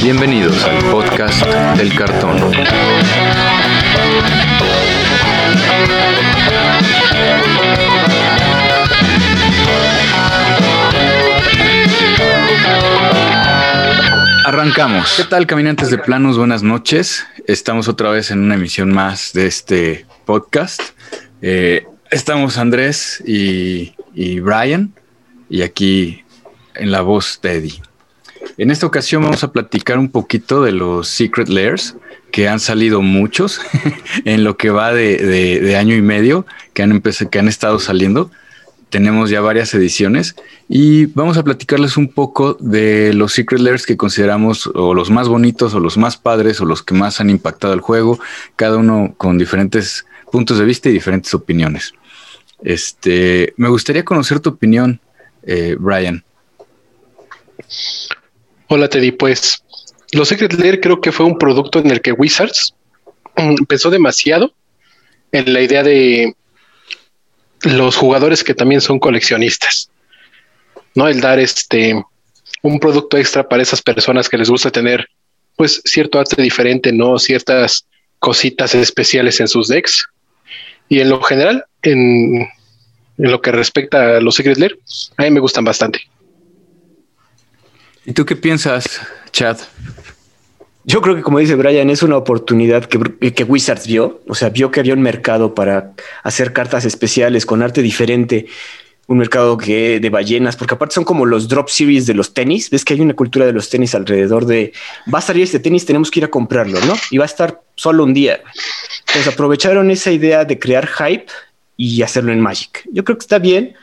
Bienvenidos al podcast del cartón. Arrancamos. ¿Qué tal, caminantes de planos? Buenas noches. Estamos otra vez en una emisión más de este podcast. Eh, estamos Andrés y, y Brian, y aquí en la voz Eddie. En esta ocasión vamos a platicar un poquito de los Secret Layers, que han salido muchos en lo que va de, año y medio, que han, que han estado saliendo. Tenemos ya varias ediciones y vamos a platicarles un poco de los Secret Layers que consideramos o los más bonitos o los más padres o los que más han impactado el juego, cada uno con diferentes puntos de vista y diferentes opiniones. Este, me gustaría conocer tu opinión, eh, Brian. Hola Teddy, pues los Secret Lair creo que fue un producto en el que Wizards mm, pensó demasiado en la idea de los jugadores que también son coleccionistas, ¿no? El dar este un producto extra para esas personas que les gusta tener pues cierto arte diferente, ¿no? Ciertas cositas especiales en sus decks. Y en lo general, en, en lo que respecta a los Secret Lair, a mí me gustan bastante. ¿Y tú qué piensas, Chad? Yo creo que como dice Brian, es una oportunidad que, que, Wizards vio, o sea, vio que había un mercado para hacer cartas especiales con arte diferente, un mercado que de ballenas, porque aparte son como los drop series de los tenis, ves que hay una cultura de los tenis alrededor de, va a salir este tenis, tenemos que ir a comprarlo, ¿no? Y va a estar solo un día. Entonces aprovecharon esa idea de crear hype y hacerlo en Magic. Yo creo que está bien,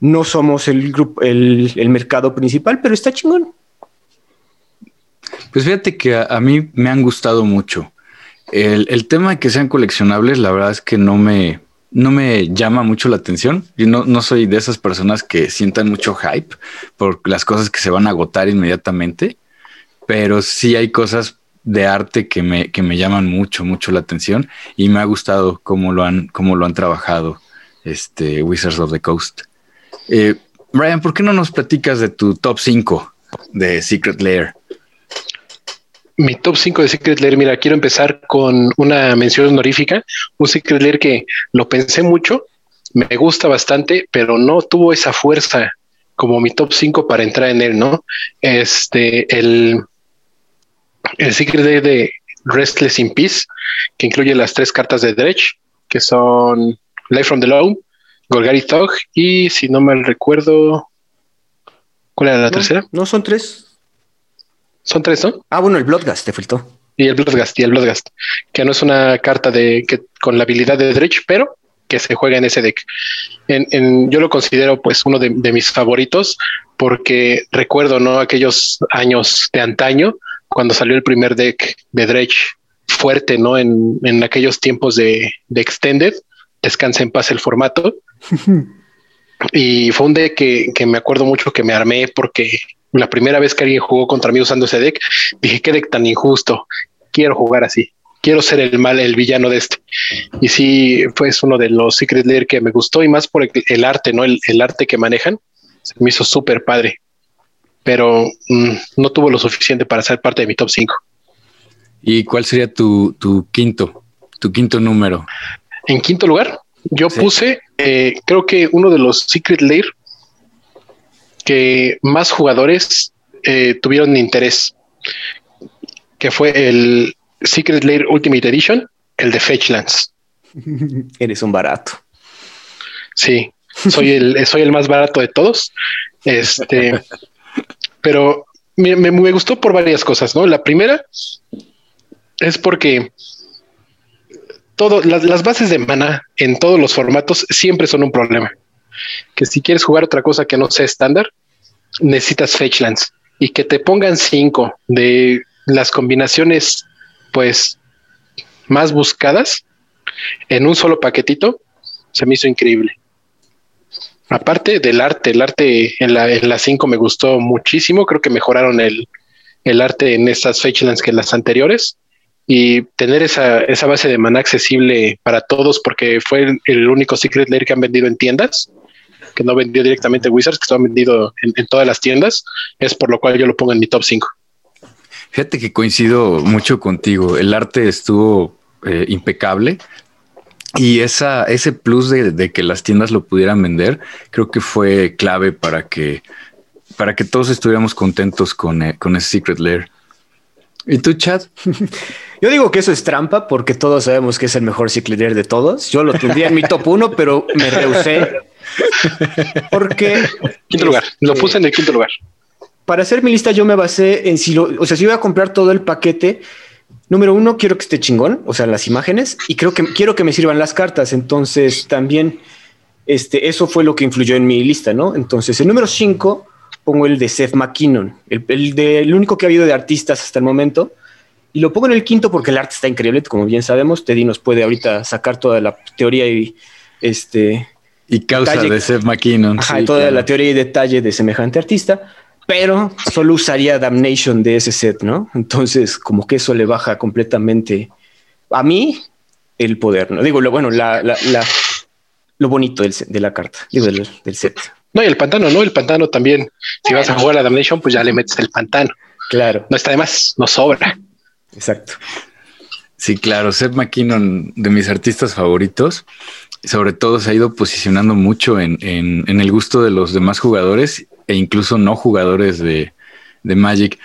no somos el, grupo, el, el mercado principal, pero está chingón. Pues fíjate que a, mí me han gustado mucho. El, tema de que sean coleccionables, la verdad es que no me, no me llama mucho la atención. Yo no, no soy de esas personas que sientan mucho hype por las cosas que se van a agotar inmediatamente, pero sí hay cosas de arte que me, que me llaman mucho, mucho la atención y me ha gustado cómo lo han, cómo lo han trabajado este Wizards of the Coast. Eh, Brian, ¿por qué no nos platicas de tu top 5 de Secret Lair? mi top 5 de Secret Lair, mira, quiero empezar con una mención honorífica, un Secret Lair que lo pensé mucho, me gusta bastante, pero no tuvo esa fuerza como mi top 5 para entrar en él, ¿no? Este, el, el Secret Lair de Restless in Peace, que incluye las tres cartas de Dredge, que son Life from the Low, Golgari Thug y si no mal recuerdo, ¿cuál era la tercera? No, son tres. Son tres, ¿no? Ah, bueno, el Bloodgast te faltó. Y el Bloodgast, y el Bloodgast, que no es una carta de que con la habilidad de Dredge, pero que se juega en ese deck. En, yo lo considero pues uno de, mis favoritos porque recuerdo no aquellos años de antaño cuando salió el primer deck de Dredge fuerte, ¿no? En, en aquellos tiempos de, de Extended, descansa en paz el formato. y fue un deck que, que, me acuerdo mucho que me armé porque la primera vez que alguien jugó contra mí usando ese deck, dije, qué deck tan injusto, quiero jugar así, quiero ser el mal, el villano de este. Y sí, fue uno de los Secret Lair que me gustó y más por el, arte, ¿no? El, arte que manejan, se me hizo súper padre, pero mm, no tuvo lo suficiente para ser parte de mi top 5. ¿Y cuál sería tu, tu, quinto, tu quinto número? En quinto lugar, yo puse, eh, creo que uno de los Secret Lair que más jugadores eh, tuvieron interés, que fue el Secret Lair Ultimate Edition, el de Fetchlands. Eres un barato. Sí, soy el, soy el más barato de todos. Este, pero me, me, gustó por varias cosas, ¿no? La primera es porque todo, las, bases de mana en todos los formatos siempre son un problema. Que si quieres jugar otra cosa que no sea estándar, necesitas fetchlands y que te pongan cinco de las combinaciones pues más buscadas en un solo paquetito, se me hizo increíble. Aparte del arte, el arte en la, en la 5 me gustó muchísimo, creo que mejoraron el, el arte en estas fetchlands que en las anteriores y tener esa, esa base de mana accesible para todos porque fue el, único Secret Lair que han vendido en tiendas que no vendió directamente Wizards, que estaba vendido en, todas las tiendas, es por lo cual yo lo pongo en mi top 5. Fíjate que coincido mucho contigo. El arte estuvo eh, impecable y esa, ese plus de, que las tiendas lo pudieran vender, creo que fue clave para que, para que todos estuviéramos contentos con, eh, con ese Secret Lair. ¿Y tú, Chad? Yo digo que eso es trampa porque todos sabemos que es el mejor Lair de todos. Yo lo tendría en mi top uno, pero me rehusé. Porque. Quinto lugar. Lo este, puse en el quinto lugar. Para hacer mi lista, yo me basé en si lo. O sea, si voy a comprar todo el paquete, número uno, quiero que esté chingón, o sea, las imágenes, y creo que quiero que me sirvan las cartas. Entonces, también este, eso fue lo que influyó en mi lista, ¿no? Entonces, el número cinco pongo el de Seth McKinnon, el, el, de, el único que ha habido de artistas hasta el momento. Y lo pongo en el quinto porque el arte está increíble, como bien sabemos. Teddy nos puede ahorita sacar toda la teoría y este. Y causa de Seth McKinnon. Ajá, toda la teoría y detalle de semejante artista pero solo usaría Damnation de ese set, ¿no? Entonces, como que eso le baja completamente a mí el poder, ¿no? Digo, lo bueno, la, la, lo bonito del, de la carta, digo, del, set. No, y el pantano, ¿no? El pantano también. Si vas a jugar a Damnation, pues ya le metes el pantano. Claro. No está de más, no sobra. Exacto. Sí, claro. Seth McKinnon, de mis artistas favoritos, sobre todo se ha ido posicionando mucho en, en el gusto de los demás jugadores e incluso no jugadores de, Magic.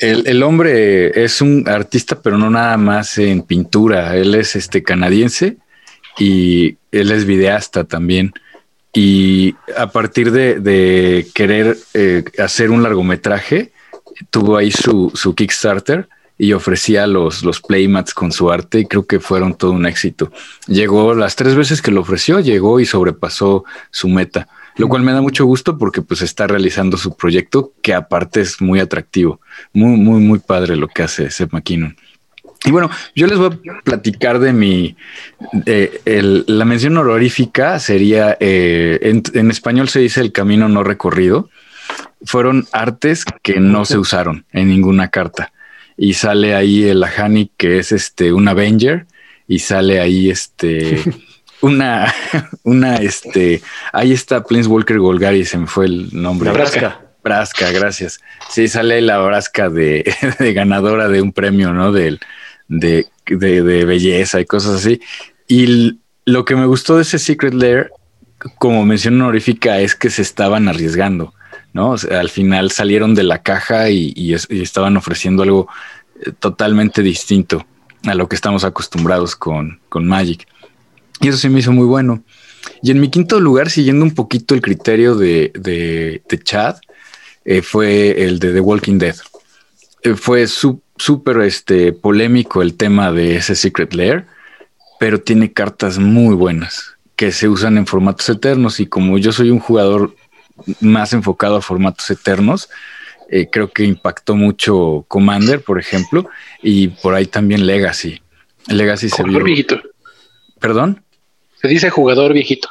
El, hombre es un artista, pero no nada más en pintura. Él es este canadiense y él es videasta también. Y a partir de, querer eh, hacer un largometraje, tuvo ahí su, su Kickstarter y ofrecía los, los playmats con su arte y creo que fueron todo un éxito. Llegó las tres veces que lo ofreció, llegó y sobrepasó su meta lo cual me da mucho gusto porque pues está realizando su proyecto que aparte es muy atractivo, muy, muy, muy padre lo que hace Seth McKinnon. Y bueno, yo les voy a platicar de mi, la mención honorífica sería, eh, en, español se dice el camino no recorrido, fueron artes que no se usaron en ninguna carta. Y sale ahí el Ahani, que es este, un Avenger, y sale ahí este... una, una, este, ahí está Walker Golgari, se me fue el nombre. Brasca. Brasca, gracias. Sí, sale la Brasca de, ganadora de un premio, ¿no? De, de, de, belleza y cosas así. Y lo que me gustó de ese Secret Lair, como mención honorífica, es que se estaban arriesgando, ¿no? al final salieron de la caja y, y estaban ofreciendo algo eh, totalmente distinto a lo que estamos acostumbrados con, con Magic. Y eso se me hizo muy bueno. Y en mi quinto lugar, siguiendo un poquito el criterio de, de, Chad, eh, fue el de The Walking Dead. Eh, fue súper este, polémico el tema de ese Secret Lair, pero tiene cartas muy buenas que se usan en formatos eternos. Y como yo soy un jugador más enfocado a formatos eternos, eh, creo que impactó mucho Commander, por ejemplo, y por ahí también Legacy. Legacy se vio. Viejito. ¿Perdón? Se dice jugador viejito.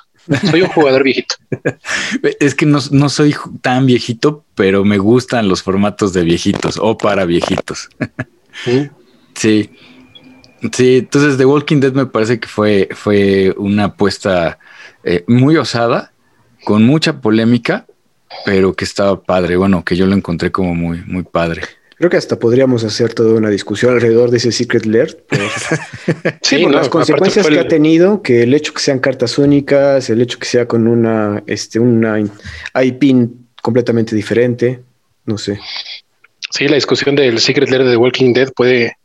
Soy un jugador viejito. es que no, soy tan viejito, pero me gustan los formatos de viejitos o para viejitos. Sí. Sí, entonces The Walking Dead me parece que fue, fue una apuesta eh, muy osada, con mucha polémica, pero que estaba padre. Bueno, que yo lo encontré como muy, muy padre. Creo que hasta podríamos hacer toda una discusión alrededor de ese Secret Lair. sí, por las consecuencias que ha tenido, que el hecho que sean cartas únicas, el hecho que sea con una, este, una IP completamente diferente, no sé. Sí, la discusión del Secret Lair de The Walking Dead puede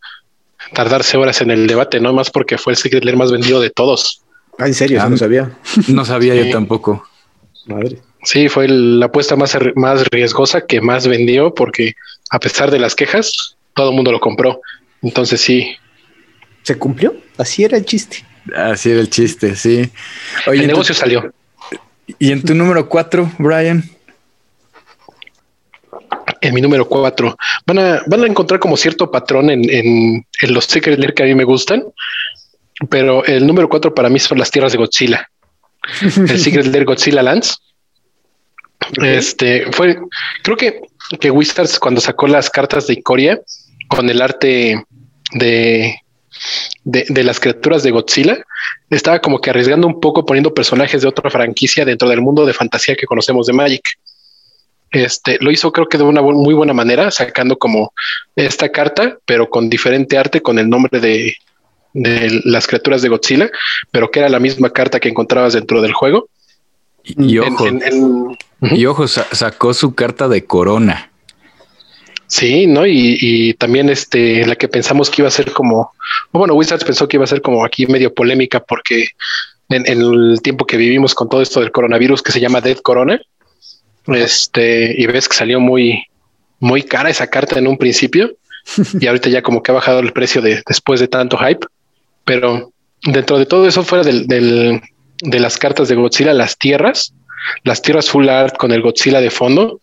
tardarse horas en el debate, no más porque fue el Secret Lair más vendido de todos. Ah, en serio, ah, no sabía. No sabía yo tampoco. Madre. Sí, fue la apuesta más, más riesgosa que más vendió porque a pesar de las quejas, todo el mundo lo compró. Entonces sí. ¿Se cumplió? Así era el chiste. Así era el chiste, sí. el negocio salió. ¿Y en tu número cuatro, Brian? En mi número cuatro. Van a, van a encontrar como cierto patrón en, en, en los Secret Lair que a mí me gustan. Pero el número cuatro para mí son las tierras de Godzilla. el Secret Lair Godzilla Lands este fue, creo que, que Wizards cuando sacó las cartas de Ikoria con el arte de, de, las criaturas de Godzilla, estaba como que arriesgando un poco poniendo personajes de otra franquicia dentro del mundo de fantasía que conocemos de Magic. Este lo hizo, creo que de una muy buena manera, sacando como esta carta, pero con diferente arte, con el nombre de, de las criaturas de Godzilla, pero que era la misma carta que encontrabas dentro del juego. Y, ojo, y ojo, sacó su carta de corona. Sí, ¿no? Y, también este, la que pensamos que iba a ser como, bueno, Wizards pensó que iba a ser como aquí medio polémica porque en, el tiempo que vivimos con todo esto del coronavirus que se llama Dead Corona, este, y ves que salió muy, muy cara esa carta en un principio y ahorita ya como que ha bajado el precio de, después de tanto hype, pero dentro de todo eso fuera del, del, de las cartas de Godzilla, las tierras, las tierras full art con el Godzilla de fondo,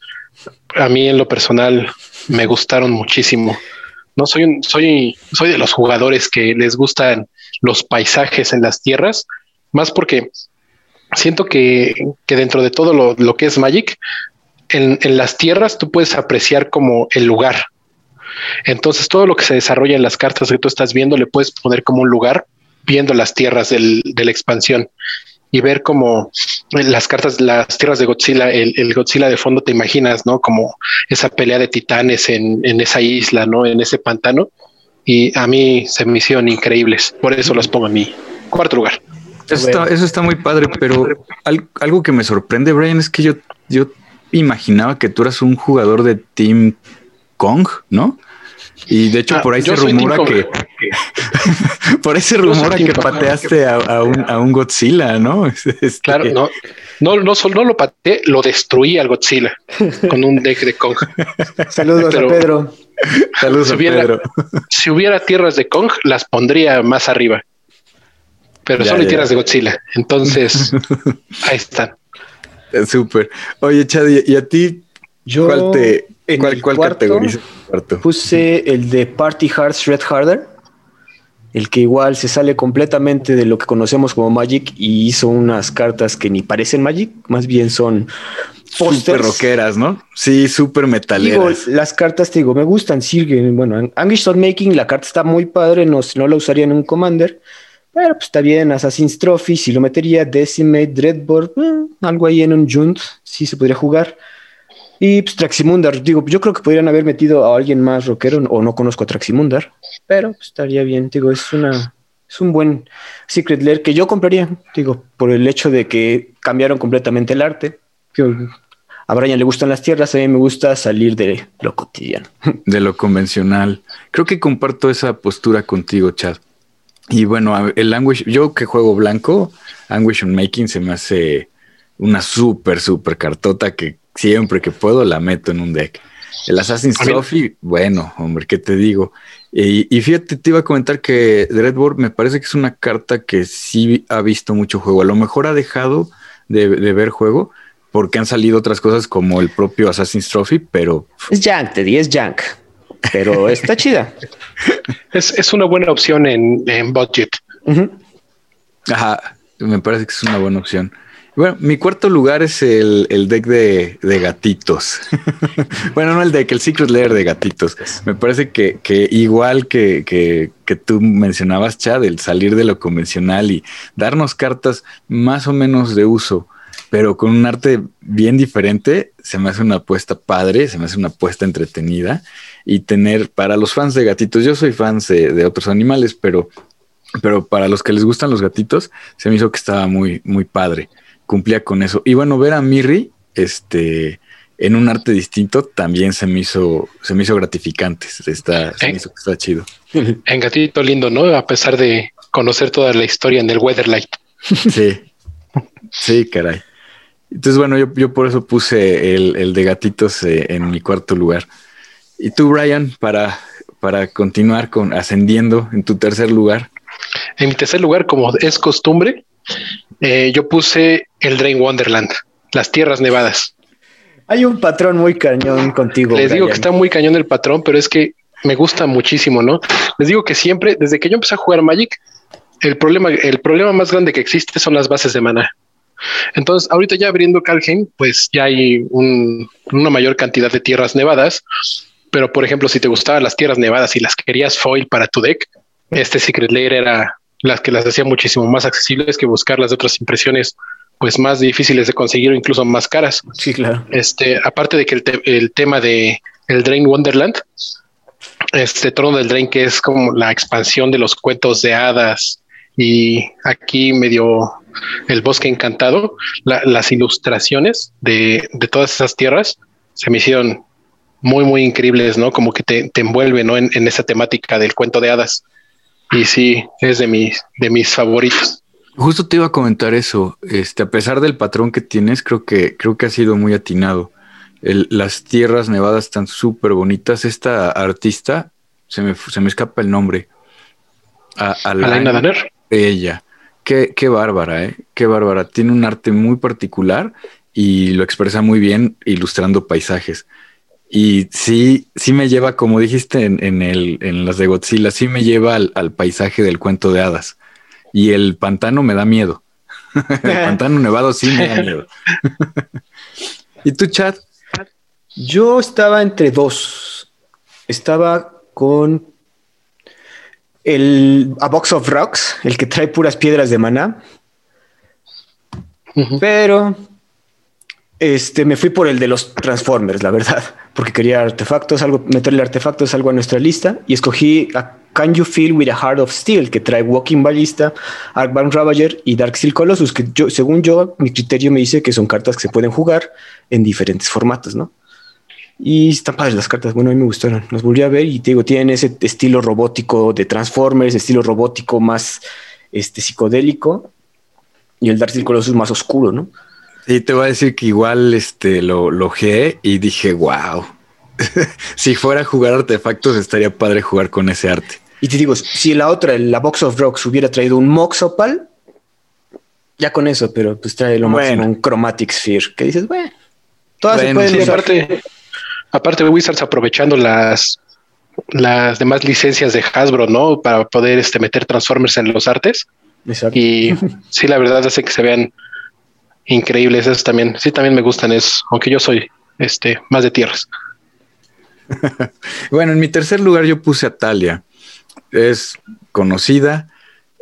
a mí en lo personal me gustaron muchísimo. No soy soy, soy de los jugadores que les gustan los paisajes en las tierras, más porque siento que, dentro de todo lo, que es Magic, en, en, las tierras tú puedes apreciar como el lugar. Entonces todo lo que se desarrolla en las cartas que tú estás viendo le puedes poner como un lugar viendo las tierras del, de la expansión y ver como las cartas, las tierras de Godzilla, el, Godzilla de fondo, te imaginas, ¿no? Como esa pelea de titanes en, esa isla, ¿no? En ese pantano. Y a mí se me hicieron increíbles. Por eso las pongo en mi cuarto lugar. Eso está, muy padre, pero algo que me sorprende, Brian, es que yo, yo imaginaba que tú eras un jugador de Team Kong, ¿no? Y de hecho, ah, por ahí se rumora que. por ahí se rumora que pateaste a, un, Godzilla, ¿no? Este, claro, no, no, no solo lo pateé, lo destruí al Godzilla con un deck de Kong. Saludos a Pedro. Saludos si a hubiera, Pedro. Si hubiera tierras de Kong, las pondría más arriba. Pero solo hay tierras de Godzilla. Entonces, ahí están. Súper. Oye, Chad, ¿y a ti yo ¿cuál te, cuál, cuál Puse el de Party Hearts Red Harder, el que igual se sale completamente de lo que conocemos como Magic y hizo unas cartas que ni parecen Magic, más bien son super rockeras, ¿no? Sí, súper metaleras. las cartas, te digo, me gustan, sirven. Bueno, Anguish Making, la carta está muy padre, no, no la usaría en un Commander, pero pues está bien, Assassin's Trophy, si lo metería, Decimate, Dreadboard, eh, algo ahí en un Junt, sí se podría jugar. Y pues Traximundar, digo, yo creo que podrían haber metido a alguien más rockero, o no conozco a Traximundar, pero pues, estaría bien, digo, es una es un buen Secret Lair que yo compraría, digo, por el hecho de que cambiaron completamente el arte. A Brian le gustan las tierras, a mí me gusta salir de lo cotidiano. De lo convencional. Creo que comparto esa postura contigo, Chad. Y bueno, el Anguish, yo que juego blanco, Anguish on Making se me hace una súper, súper cartota que siempre que puedo la meto en un deck. El Assassin's Trophy, bueno, hombre, ¿qué te digo? Y, fíjate, te iba a comentar que Dreadboard me parece que es una carta que sí ha visto mucho juego. A lo mejor ha dejado de, ver juego porque han salido otras cosas como el propio Assassin's Trophy, pero... Es junk, Teddy, es junk. Pero está chida. Es, una buena opción en, budget. Ajá, me parece que es una buena opción. Bueno, mi cuarto lugar es el, deck de, gatitos. bueno, no el deck, el Secret Lair de gatitos. Me parece que, igual que, que, tú mencionabas, Chad, el salir de lo convencional y darnos cartas más o menos de uso, pero con un arte bien diferente, se me hace una apuesta padre, se me hace una apuesta entretenida y tener para los fans de gatitos, yo soy fan de, de otros animales, pero, pero para los que les gustan los gatitos, se me hizo que estaba muy, muy padre cumplía con eso. Y bueno, ver a Mirri este, en un arte distinto también se me hizo, se me hizo gratificante. Está, se me hizo que está chido. En gatito lindo, ¿no? A pesar de conocer toda la historia en el Weatherlight. Sí, sí, caray. Entonces, bueno, yo, yo por eso puse el, el de gatitos eh, en mi cuarto lugar. Y tú, Brian, para, para continuar con ascendiendo en tu tercer lugar. En mi tercer lugar, como es costumbre, eh, yo puse el Drain Wonderland, las tierras nevadas. Hay un patrón muy cañón contigo. Les digo que está muy cañón el patrón, pero es que me gusta muchísimo, ¿no? Les digo que siempre, desde que yo empecé a jugar Magic, el problema, el problema más grande que existe son las bases de mana. Entonces, ahorita ya abriendo Calheim, pues ya hay una mayor cantidad de tierras nevadas. Pero, por ejemplo, si te gustaban las tierras nevadas y las querías foil para tu deck, este Secret Lair era las que las hacía muchísimo más accesibles que buscar las otras impresiones pues más difíciles de conseguir o incluso más caras. Sí, claro. Este, aparte de que el, el tema de el Drain Wonderland, este trono del Drain, que es como la expansión de los cuentos de hadas, y aquí medio el bosque encantado, las ilustraciones de, de, todas esas tierras se me hicieron muy, muy increíbles, ¿no? Como que te, te envuelve, ¿no? En, en, esa temática del cuento de hadas. Y sí, es de mis, de mis favoritos. Justo te iba a comentar eso. Este, a pesar del patrón que tienes, creo que, creo que ha sido muy atinado. El, las tierras nevadas están súper bonitas. Esta artista, se me, se me escapa el nombre. A, Alaina Danner. Ella. Qué, qué bárbara, ¿eh? Qué bárbara. Tiene un arte muy particular y lo expresa muy bien ilustrando paisajes. Y sí, sí me lleva, como dijiste en, en, el, en las de Godzilla, sí me lleva al, al, paisaje del cuento de hadas. Y el pantano me da miedo. el pantano nevado sí me da miedo. ¿Y tú, Chad? Yo estaba entre dos. Estaba con el A Box of Rocks, el que trae puras piedras de maná. Uh -huh. Pero este, me fui por el de los Transformers, la verdad, porque quería artefactos, algo, meterle artefactos, algo a nuestra lista, y escogí a Can You Feel with a Heart of Steel, que trae Walking Ballista, Arcbound Ravager y Dark Steel Colossus, que yo, según yo, mi criterio me dice que son cartas que se pueden jugar en diferentes formatos, ¿no? Y están padres las cartas, bueno, a mí me gustaron, las volví a ver y te digo, tienen ese estilo robótico de Transformers, estilo robótico más este, psicodélico, y el Dark Steel Colossus más oscuro, ¿no? Y te voy a decir que igual este, lo logé y dije, wow, si fuera a jugar artefactos estaría padre jugar con ese arte. Y te digo, si la otra, la Box of Rocks, hubiera traído un Moxopal, ya con eso, pero pues trae lo bueno. máximo un Chromatic Sphere, que dices, bueno, todas bueno, se pueden sí, aparte, aparte de Wizards aprovechando las las demás licencias de Hasbro, ¿no? Para poder este, meter Transformers en los artes. Exacto. Y sí, la verdad hace que se vean increíbles. Esos también, sí, también me gustan eso, aunque yo soy este más de tierras. bueno, en mi tercer lugar yo puse a Talia. Es conocida,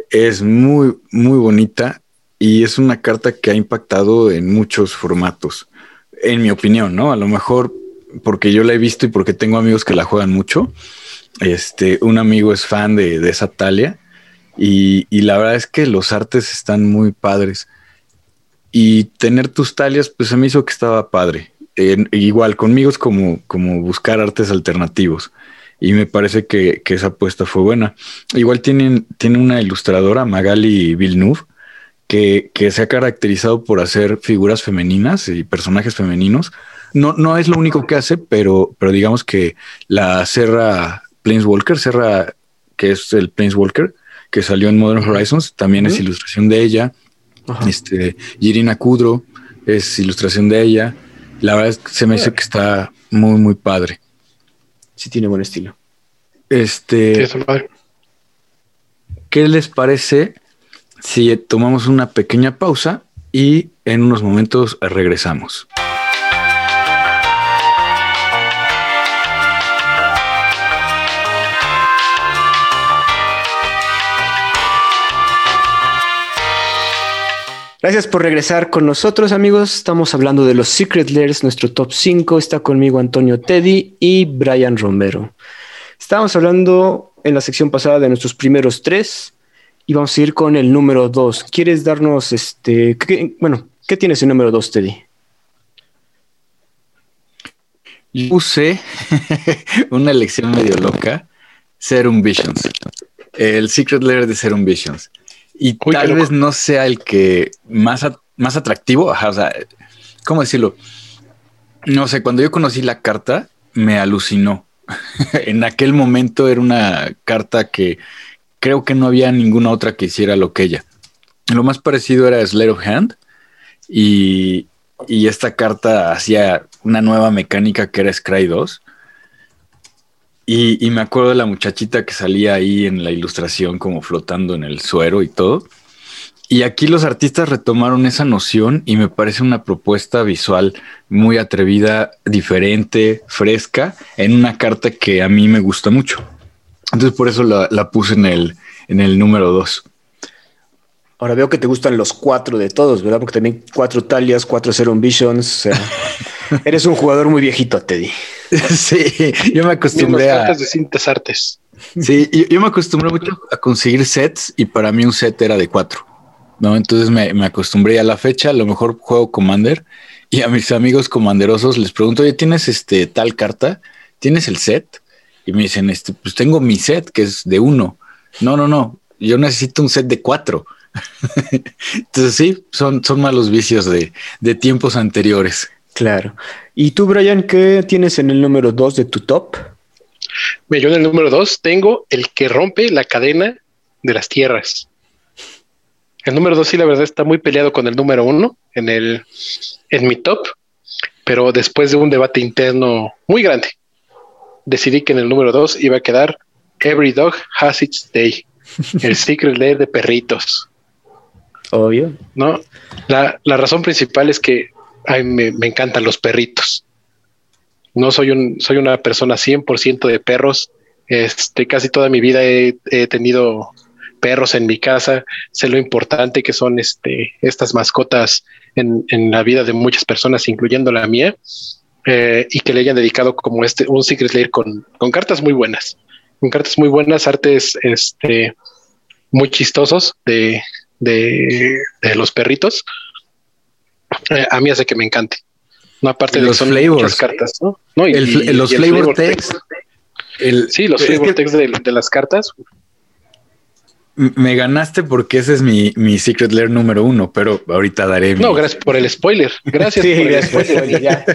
es muy, muy bonita y es una carta que ha impactado en muchos formatos, en mi opinión, ¿no? A lo mejor porque yo la he visto y porque tengo amigos que la juegan mucho. Este, un amigo es fan de, de esa Talia y, y la verdad es que los artes están muy padres y tener tus talias, pues se me hizo que estaba padre. Eh, igual conmigo es como, como buscar artes alternativos. Y me parece que, que, esa apuesta fue buena. Igual tienen, tiene una ilustradora, Magali Villeneuve, que, que, se ha caracterizado por hacer figuras femeninas y personajes femeninos. No, no es lo único que hace, pero, pero digamos que la Serra Planeswalker, Serra, que es el Planeswalker, que salió en Modern Horizons, también uh -huh. es ilustración de ella. Ajá. Este, Irina Kudro es ilustración de ella. La verdad es que se me dice que está muy, muy padre. Sí, tiene buen estilo. Este. Sí, ¿Qué les parece si tomamos una pequeña pausa y en unos momentos regresamos? Gracias por regresar con nosotros, amigos. Estamos hablando de los Secret Layers, nuestro top 5. Está conmigo Antonio Teddy y Brian Romero. Estábamos hablando en la sección pasada de nuestros primeros tres y vamos a ir con el número 2. ¿Quieres darnos este? Bueno, ¿qué tienes el número 2, Teddy? Yo usé una elección medio loca, Serum Visions. El Secret Layer de Serum Visions. Y Uy, tal vez no sea el que más, más atractivo, ajá, o sea, ¿cómo decirlo? No sé, cuando yo conocí la carta, me alucinó. en aquel momento era una carta que creo que no había ninguna otra que hiciera lo que ella. Lo más parecido era Slate of Hand y, y esta carta hacía una nueva mecánica que era Scry 2 y, y, me acuerdo de la muchachita que salía ahí en la ilustración como flotando en el suero y todo. Y aquí los artistas retomaron esa noción y me parece una propuesta visual muy atrevida, diferente, fresca, en una carta que a mí me gusta mucho. Entonces por eso la, la puse en el, en el número dos. Ahora veo que te gustan los cuatro de todos, ¿verdad? Porque también cuatro Talias, cuatro Zero Visions. Sea, eres un jugador muy viejito, Teddy. Sí, yo me acostumbré a. de cintas artes. Sí, yo, yo, me acostumbré mucho a conseguir sets y para mí un set era de cuatro. ¿no? Entonces me, me acostumbré a la fecha, a lo mejor juego Commander y a mis amigos comanderosos les pregunto, oye, ¿tienes este tal carta? ¿Tienes el set? Y me dicen, este, pues tengo mi set que es de uno. No, no, no, yo necesito un set de cuatro. Entonces sí, son, son malos vicios de, de tiempos anteriores. Claro. ¿Y tú, Brian, qué tienes en el número dos de tu top? Yo en el número dos tengo el que rompe la cadena de las tierras. El número dos, sí, la verdad, está muy peleado con el número uno en el en mi top, pero después de un debate interno muy grande, decidí que en el número dos iba a quedar Every Dog Has Its Day, el Secret Lair de perritos. Obvio. No, la, la razón principal es que ay, me, me, encantan los perritos. No soy un, soy una persona 100% de perros. Este, casi toda mi vida he, tenido perros en mi casa. Sé lo importante que son este, estas mascotas en, la vida de muchas personas, incluyendo la mía, eh, y que le hayan dedicado como este, un Secret Lair con, con cartas muy buenas, con cartas muy buenas, artes este, muy chistosos de, de los perritos. Eh, a mí hace que me encante. No, aparte de los son flavors. muchas cartas, ¿no? no y, el, y, los y flavor, flavor text. El, sí, los flavor que, text de, de, las cartas. Me ganaste porque ese es mi, mi Secret Lair número uno, pero ahorita daré. No, mi... gracias por el spoiler. Gracias sí, por el gracias, spoiler. Ya.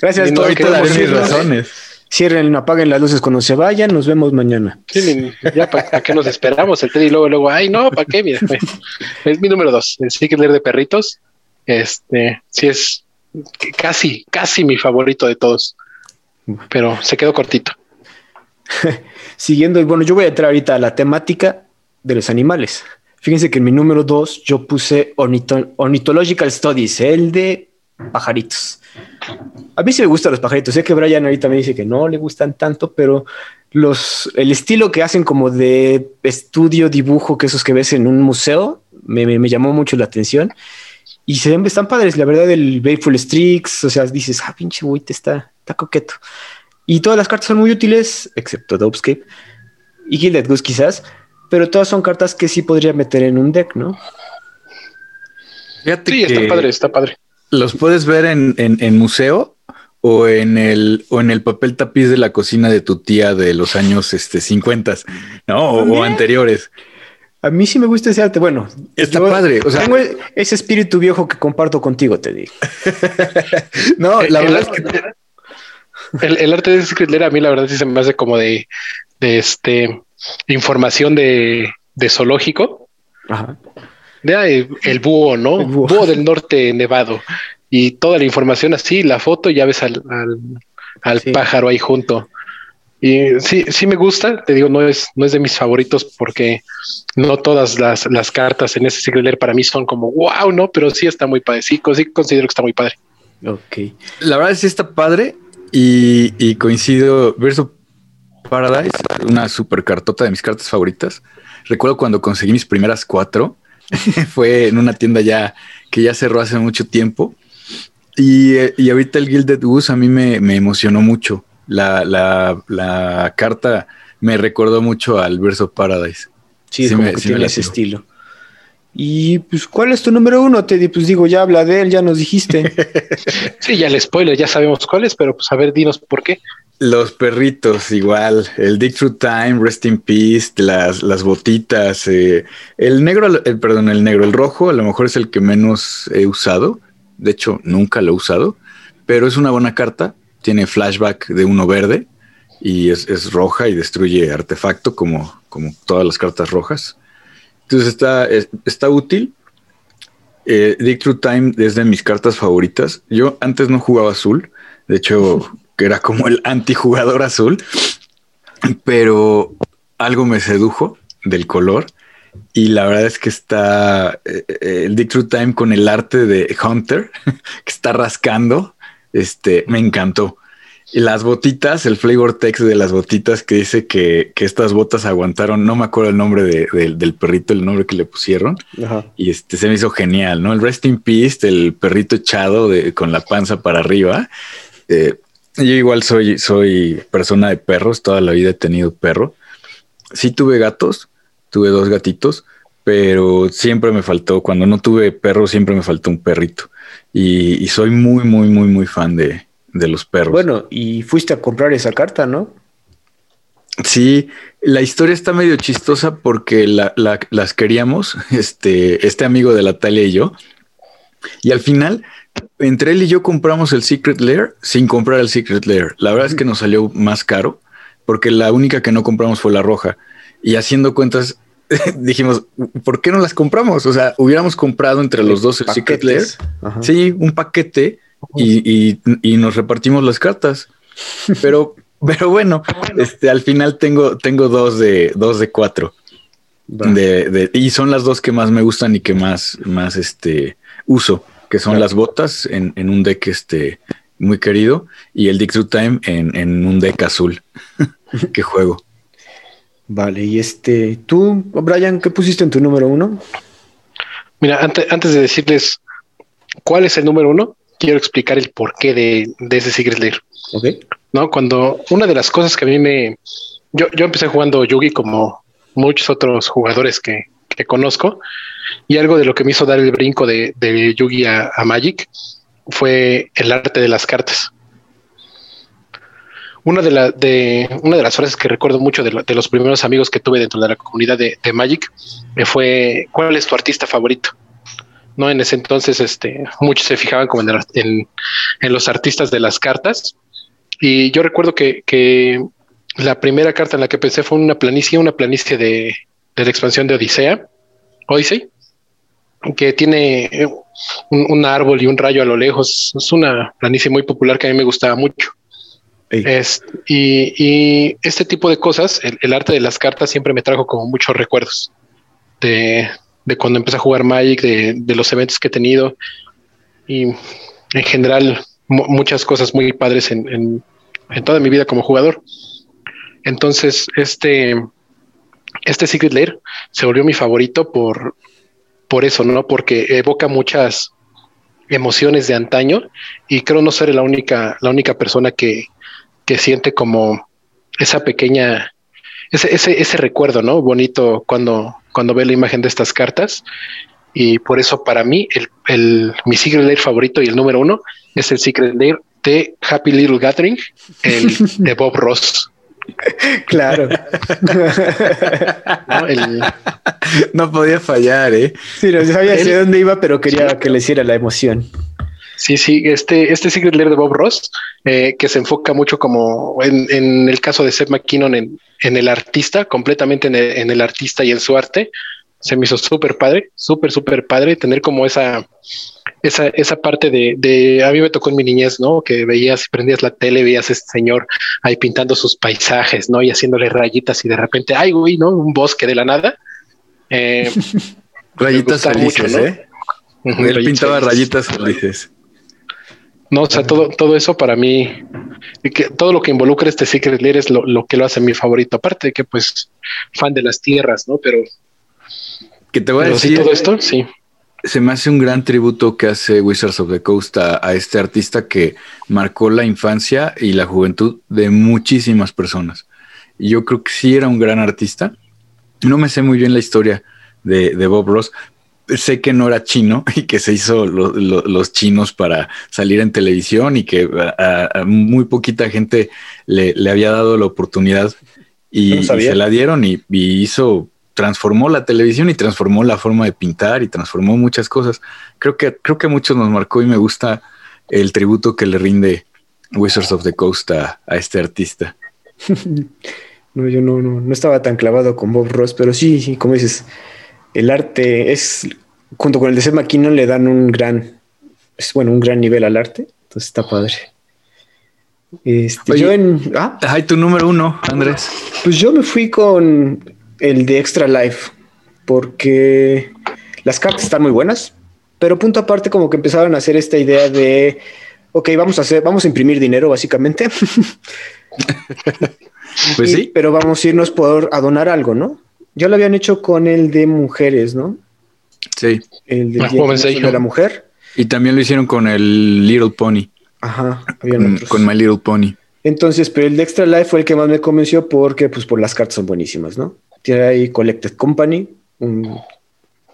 Gracias, no, ahorita daré mis razones. Cierren, apaguen las luces cuando se vayan. Nos vemos mañana. Sí, ya para pa qué nos esperamos. El Teddy luego, luego, ay, no, ¿para qué? Mira, es mi número dos, el Secret Lair de perritos. Este, sí es casi, casi mi favorito de todos, pero se quedó cortito. Siguiendo, bueno, yo voy a entrar ahorita a la temática de los animales. Fíjense que en mi número dos yo puse ornito Ornithological Studies, el de pajaritos. A mí sí me gustan los pajaritos. Sé que Brian ahorita me dice que no le gustan tanto, pero los, el estilo que hacen como de estudio, dibujo, que esos que ves en un museo, me, me, me llamó mucho la atención. Y se ven, están padres, la verdad, el Bayful Strix, o sea, dices, ah, pinche te está, está coqueto. Y todas las cartas son muy útiles, excepto Dopescape y Gilded Goose quizás, pero todas son cartas que sí podría meter en un deck, ¿no? Fíjate sí, está padre, está padre. Los puedes ver en, en, en, museo o en el o en el papel tapiz de la cocina de tu tía de los años este 50, ¿no? O, o anteriores. A mí sí me gusta ese arte. Bueno, está yo padre. O sea, tengo ese espíritu viejo que comparto contigo, te digo. no, la verdad es que el, el, arte de Secret Lair a mí la verdad sí se me hace como de, de este información de, de zoológico. Ajá. De el búho, ¿no? El búho. búho. del norte nevado. Y toda la información así, la foto, ya ves al, al, al sí. pájaro ahí junto. Y sí, sí me gusta, te digo, no es, no es de mis favoritos porque no todas las, las cartas en ese Secret Lair para mí son como wow, no, pero sí está muy padre. Sí, sí considero que está muy padre. Ok. La verdad sí está padre y, y coincido. Verso Paradise, una super cartota de mis cartas favoritas. Recuerdo cuando conseguí mis primeras cuatro, fue en una tienda ya que ya cerró hace mucho tiempo. Y, y ahorita el Gilded Goose a mí me, me emocionó mucho la, la, la, carta me recordó mucho al verso Paradise. Sí, sí como me, que sí tiene ese estilo. Y pues, ¿cuál es tu número uno, Teddy? Pues digo, ya habla de él, ya nos dijiste. sí, ya el spoiler, ya sabemos cuál es, pero pues a ver, dinos por qué. Los perritos, igual. El Dick Through Time, Rest in Peace, las, las botitas. Eh, el negro, el, perdón, el negro, el rojo, a lo mejor es el que menos he usado. De hecho, nunca lo he usado, pero es una buena carta tiene flashback de uno verde y es, es, roja y destruye artefacto como, como todas las cartas rojas. Entonces está, es, está útil. Eh, Dick Through Time es de mis cartas favoritas. Yo antes no jugaba azul, de hecho, que era como el antijugador azul, pero algo me sedujo del color. Y la verdad es que está eh, el Dick Through Time con el arte de Hunter, que está rascando este, me encantó. Y las botitas, el flavor text de las botitas que dice que, estas botas aguantaron, no me acuerdo el nombre del perrito, el nombre que le pusieron. Y este se me hizo genial, ¿no? El Rest in Peace, el perrito echado de, con la panza para arriba. Eh, yo igual soy, soy persona de perros, toda la vida he tenido perro. Sí tuve gatos, tuve dos gatitos, pero siempre me faltó, cuando no tuve perro, siempre me faltó un perrito. y soy muy, muy, muy, muy fan de, de los perros. Bueno, y fuiste a comprar esa carta, ¿no? Sí, la historia está medio chistosa porque las queríamos, este, este amigo de la Talia y yo. Y al final, entre él y yo compramos el Secret Lair sin comprar el Secret Lair. La verdad es que nos salió más caro porque la única que no compramos fue la roja. Y haciendo cuentas, dijimos, ¿por qué no las compramos? O sea, hubiéramos comprado entre los dos el Secret Lair. Sí, un paquete y, nos repartimos las cartas. Pero, pero bueno, este, al final tengo, tengo dos de dos de cuatro. De, y son las dos que más me gustan y que más, más este, uso, que son las botas en, un deck este, muy querido y el Dick Time en, en un deck azul que juego. Vale, y este, tú, Brian, ¿qué pusiste en tu número uno? Mira, antes, antes de decirles cuál es el número uno, quiero explicar el porqué de, de ese Secret Lair. No, cuando una de las cosas que a mí me. Yo, yo empecé jugando Yugi como muchos otros jugadores que, que, conozco, y algo de lo que me hizo dar el brinco de, de Yugi a, Magic fue el arte de las cartas. Una de, la, de, una de las frases que recuerdo mucho de, de los primeros amigos que tuve dentro de la comunidad de, de Magic fue: ¿Cuál es tu artista favorito? ¿no? En ese entonces, este, muchos se fijaban como en, los artistas de las cartas. Y yo recuerdo que, la primera carta en la que pensé fue una planicie, una planicie de, la expansión de Odisea, Odyssey, que tiene un, árbol y un rayo a lo lejos. Es una planicie muy popular que a mí me gustaba mucho. Y, este tipo de cosas, el, arte de las cartas siempre me trajo como muchos recuerdos de, de cuando empecé a jugar Magic, de, los eventos que he tenido y en general muchas cosas muy padres en, toda mi vida como jugador. Entonces, este, este Secret Lair se volvió mi favorito por, por eso, ¿no? Porque evoca muchas emociones de antaño y creo no ser la única, la única persona que, que siente como esa pequeña, ese, ese, ese recuerdo, ¿no? Bonito cuando, cuando ve la imagen de estas cartas. Y por eso para mí el, el, mi Secret Lair favorito y el número uno es el Secret Lair de Happy Little Gathering, el de Bob Ross. Claro. ¿No? podía fallar, ¿eh? Sí, no sabía hacia dónde iba, pero quería que le hiciera la emoción. Sí, sí, este, este Secret Lair de Bob Ross, eh, que se enfoca mucho como en, en, el caso de Seth McKinnon en, en el artista, completamente en el, en el, artista y en su arte, se me hizo súper padre, súper, súper padre tener como esa, esa, esa parte de, de, a mí me tocó en mi niñez, ¿no? Que veías, prendías la tele, veías a este señor ahí pintando sus paisajes, ¿no? Y haciéndole rayitas y de repente, ay, güey, ¿no? Un bosque de la nada. Eh, rayitas felices, mucho, ¿eh? Él pintaba rayitas felices. No, o sea, todo, todo eso para mí, que todo lo que involucra este Secret Lair es lo, que lo hace mi favorito. Aparte de que, pues, fan de las tierras, ¿no? Pero. Que te voy a decir. todo esto, sí. Se me hace un gran tributo que hace Wizards of the Coast a, este artista que marcó la infancia y la juventud de muchísimas personas. Y yo creo que sí era un gran artista. No me sé muy bien la historia de, de Bob Ross, sé que no era chino y que se hizo los chinos para salir en televisión y que a, muy poquita gente le, había dado la oportunidad y, se la dieron y, hizo, transformó la televisión y transformó la forma de pintar y transformó muchas cosas. Creo que, creo que a muchos nos marcó y me gusta el tributo que le rinde Wizards of the Coast a, este artista. no, yo no, no, no estaba tan clavado con Bob Ross, pero sí, sí, como dices, el arte es, junto con el de Seth McKinnon, le dan un gran, es, bueno, un gran nivel al arte. Entonces está padre. Este, yo en. Ah, Ay, tu número uno, Andrés. Pues yo me fui con el de Extra Life, porque las cartas están muy buenas, pero punto aparte, como que empezaron a hacer esta idea de ok, vamos a hacer, vamos a imprimir dinero básicamente. pues sí. Pero vamos a irnos por a donar algo, ¿no? Ya lo habían hecho con el de mujeres, ¿no? Sí. El de, Ah, Day, de la mujer. Y también lo hicieron con el Little Pony, Ajá, habían con, otros. con My Little Pony. Entonces, pero el de Extra Life fue el que más me convenció porque, pues, por las cartas son buenísimas, ¿no? Tiene ahí Collected Company, un-